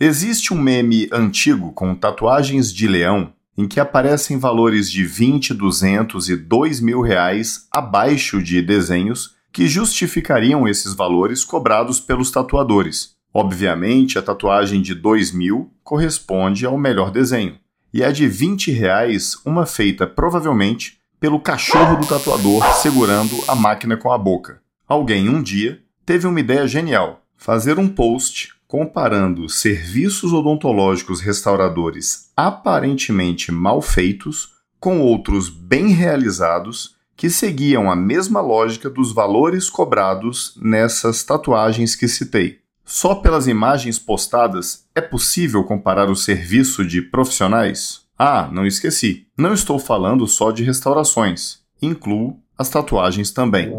Existe um meme antigo com tatuagens de leão em que aparecem valores de 20, 200 e 2 mil reais abaixo de desenhos que justificariam esses valores cobrados pelos tatuadores. Obviamente, a tatuagem de 2 mil corresponde ao melhor desenho, e a de 20 reais uma feita provavelmente pelo cachorro do tatuador segurando a máquina com a boca. Alguém um dia teve uma ideia genial: fazer um post comparando serviços odontológicos restauradores aparentemente mal feitos com outros bem realizados que seguiam a mesma lógica dos valores cobrados nessas tatuagens que citei. Só pelas imagens postadas é possível comparar o serviço de profissionais? Ah, não esqueci. Não estou falando só de restaurações. Incluo as tatuagens também.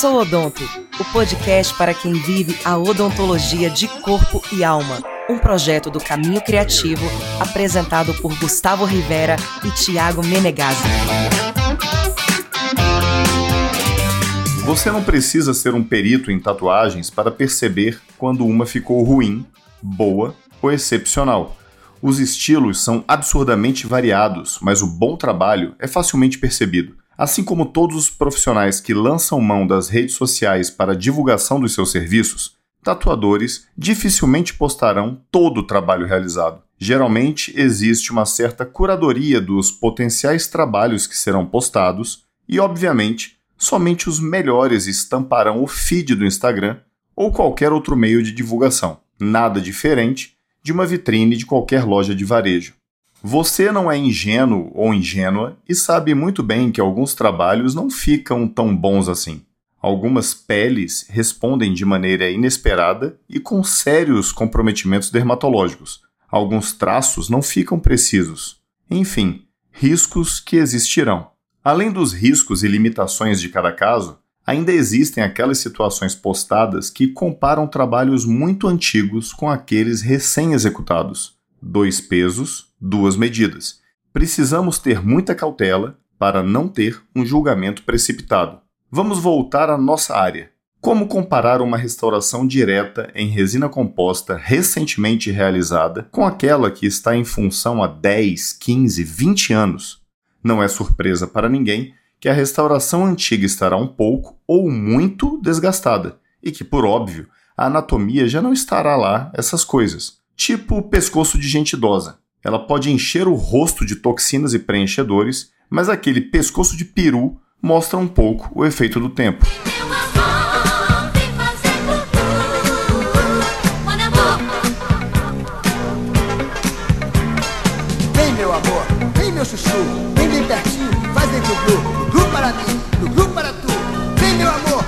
Sou Odonto, o podcast para quem vive a odontologia de corpo e alma. Um projeto do Caminho Criativo, apresentado por Gustavo Rivera e Tiago Menegazzi. Você não precisa ser um perito em tatuagens para perceber quando uma ficou ruim, boa ou excepcional. Os estilos são absurdamente variados, mas o bom trabalho é facilmente percebido. Assim como todos os profissionais que lançam mão das redes sociais para divulgação dos seus serviços, tatuadores dificilmente postarão todo o trabalho realizado. Geralmente existe uma certa curadoria dos potenciais trabalhos que serão postados e, obviamente, somente os melhores estamparão o feed do Instagram ou qualquer outro meio de divulgação. Nada diferente de uma vitrine de qualquer loja de varejo. Você não é ingênuo ou ingênua e sabe muito bem que alguns trabalhos não ficam tão bons assim. Algumas peles respondem de maneira inesperada e com sérios comprometimentos dermatológicos. Alguns traços não ficam precisos. Enfim, riscos que existirão. Além dos riscos e limitações de cada caso, ainda existem aquelas situações postadas que comparam trabalhos muito antigos com aqueles recém-executados. Dois pesos, duas medidas. Precisamos ter muita cautela para não ter um julgamento precipitado. Vamos voltar à nossa área. Como comparar uma restauração direta em resina composta recentemente realizada com aquela que está em função há 10, 15, 20 anos? Não é surpresa para ninguém que a restauração antiga estará um pouco ou muito desgastada e que, por óbvio, a anatomia já não estará lá essas coisas. Tipo pescoço de gente idosa. Ela pode encher o rosto de toxinas e preenchedores, mas aquele pescoço de peru mostra um pouco o efeito do tempo. Vem meu amor, vem meu chuchu, vem bem pertinho, faz dentro do glu, para mim, glu para tu. Vem meu amor,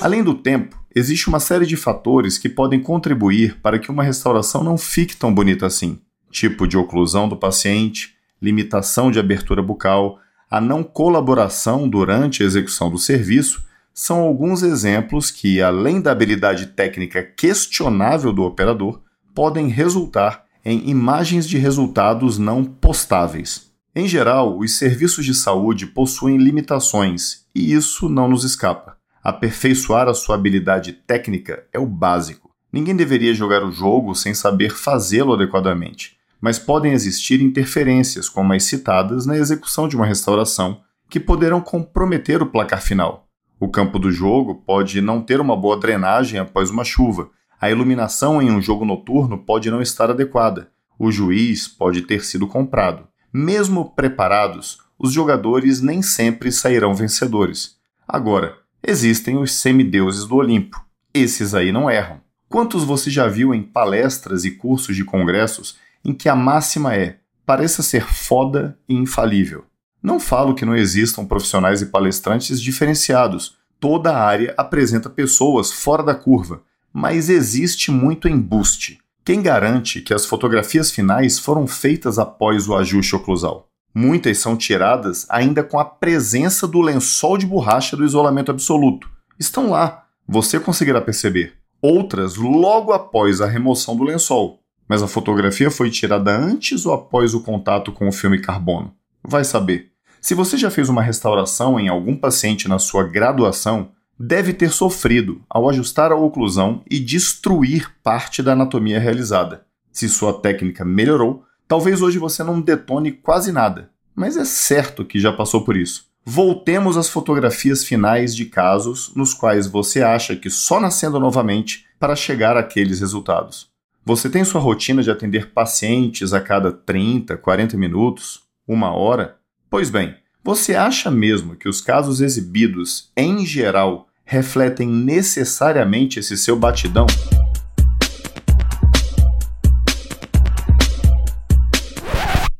Além do tempo, existe uma série de fatores que podem contribuir para que uma restauração não fique tão bonita assim tipo de oclusão do paciente, limitação de abertura bucal, a não colaboração durante a execução do serviço são alguns exemplos que, além da habilidade técnica questionável do operador, podem resultar em imagens de resultados não postáveis. Em geral, os serviços de saúde possuem limitações e isso não nos escapa. Aperfeiçoar a sua habilidade técnica é o básico. Ninguém deveria jogar o jogo sem saber fazê-lo adequadamente mas podem existir interferências, como as citadas, na execução de uma restauração, que poderão comprometer o placar final. O campo do jogo pode não ter uma boa drenagem após uma chuva, a iluminação em um jogo noturno pode não estar adequada, o juiz pode ter sido comprado. Mesmo preparados, os jogadores nem sempre sairão vencedores. Agora, existem os semideuses do Olimpo. Esses aí não erram. Quantos você já viu em palestras e cursos de congressos em que a máxima é pareça ser foda e infalível. Não falo que não existam profissionais e palestrantes diferenciados. Toda a área apresenta pessoas fora da curva, mas existe muito embuste. Quem garante que as fotografias finais foram feitas após o ajuste oclusal? Muitas são tiradas ainda com a presença do lençol de borracha do isolamento absoluto. Estão lá, você conseguirá perceber. Outras logo após a remoção do lençol, mas a fotografia foi tirada antes ou após o contato com o filme carbono? Vai saber. Se você já fez uma restauração em algum paciente na sua graduação, deve ter sofrido ao ajustar a oclusão e destruir parte da anatomia realizada. Se sua técnica melhorou, talvez hoje você não detone quase nada, mas é certo que já passou por isso. Voltemos às fotografias finais de casos nos quais você acha que só nascendo novamente para chegar àqueles resultados. Você tem sua rotina de atender pacientes a cada 30, 40 minutos, uma hora? Pois bem, você acha mesmo que os casos exibidos, em geral, refletem necessariamente esse seu batidão?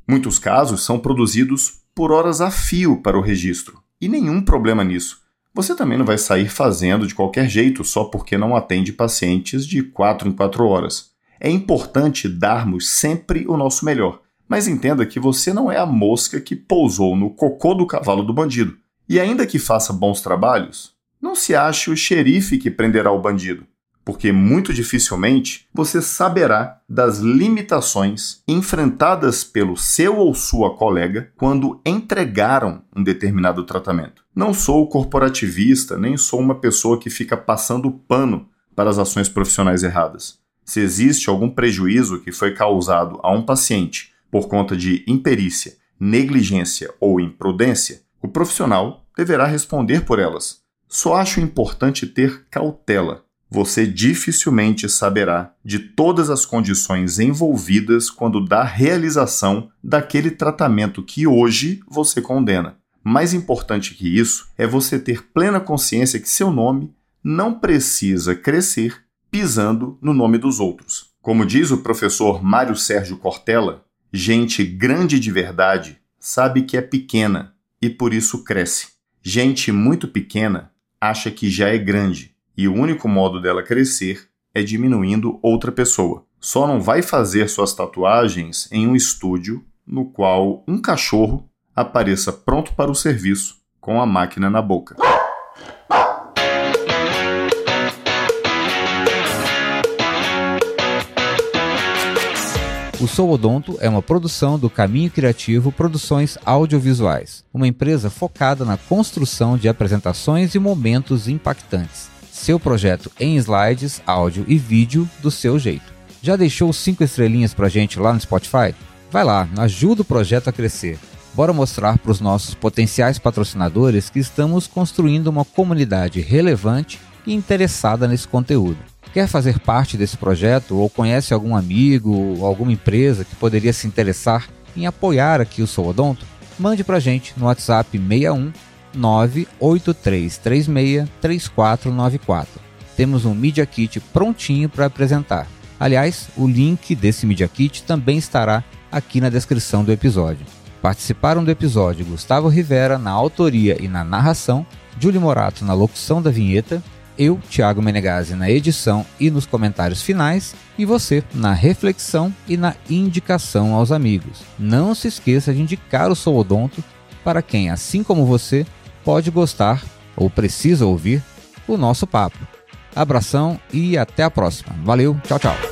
Muitos casos são produzidos por horas a fio para o registro, e nenhum problema nisso. Você também não vai sair fazendo de qualquer jeito só porque não atende pacientes de 4 em 4 horas. É importante darmos sempre o nosso melhor, mas entenda que você não é a mosca que pousou no cocô do cavalo do bandido. E ainda que faça bons trabalhos, não se ache o xerife que prenderá o bandido, porque muito dificilmente você saberá das limitações enfrentadas pelo seu ou sua colega quando entregaram um determinado tratamento. Não sou corporativista, nem sou uma pessoa que fica passando pano para as ações profissionais erradas se existe algum prejuízo que foi causado a um paciente por conta de imperícia, negligência ou imprudência, o profissional deverá responder por elas. Só acho importante ter cautela. Você dificilmente saberá de todas as condições envolvidas quando dá realização daquele tratamento que hoje você condena. Mais importante que isso é você ter plena consciência que seu nome não precisa crescer pisando no nome dos outros. Como diz o professor Mário Sérgio Cortella, gente grande de verdade sabe que é pequena e por isso cresce. Gente muito pequena acha que já é grande e o único modo dela crescer é diminuindo outra pessoa. Só não vai fazer suas tatuagens em um estúdio no qual um cachorro apareça pronto para o serviço com a máquina na boca. O Sou Odonto é uma produção do Caminho Criativo Produções Audiovisuais, uma empresa focada na construção de apresentações e momentos impactantes. Seu projeto em slides, áudio e vídeo do seu jeito. Já deixou cinco estrelinhas pra gente lá no Spotify? Vai lá, ajuda o projeto a crescer. Bora mostrar para os nossos potenciais patrocinadores que estamos construindo uma comunidade relevante e interessada nesse conteúdo. Quer fazer parte desse projeto ou conhece algum amigo ou alguma empresa que poderia se interessar em apoiar aqui o Sou Odonto? Mande para gente no WhatsApp 61 98336 3494. Temos um Media Kit prontinho para apresentar. Aliás, o link desse Media Kit também estará aqui na descrição do episódio. Participaram do episódio Gustavo Rivera na autoria e na narração, Julie Morato na locução da vinheta eu, Thiago Menegazzi, na edição e nos comentários finais, e você na reflexão e na indicação aos amigos. Não se esqueça de indicar o Sou Odonto para quem, assim como você, pode gostar ou precisa ouvir o nosso papo. Abração e até a próxima. Valeu, tchau, tchau.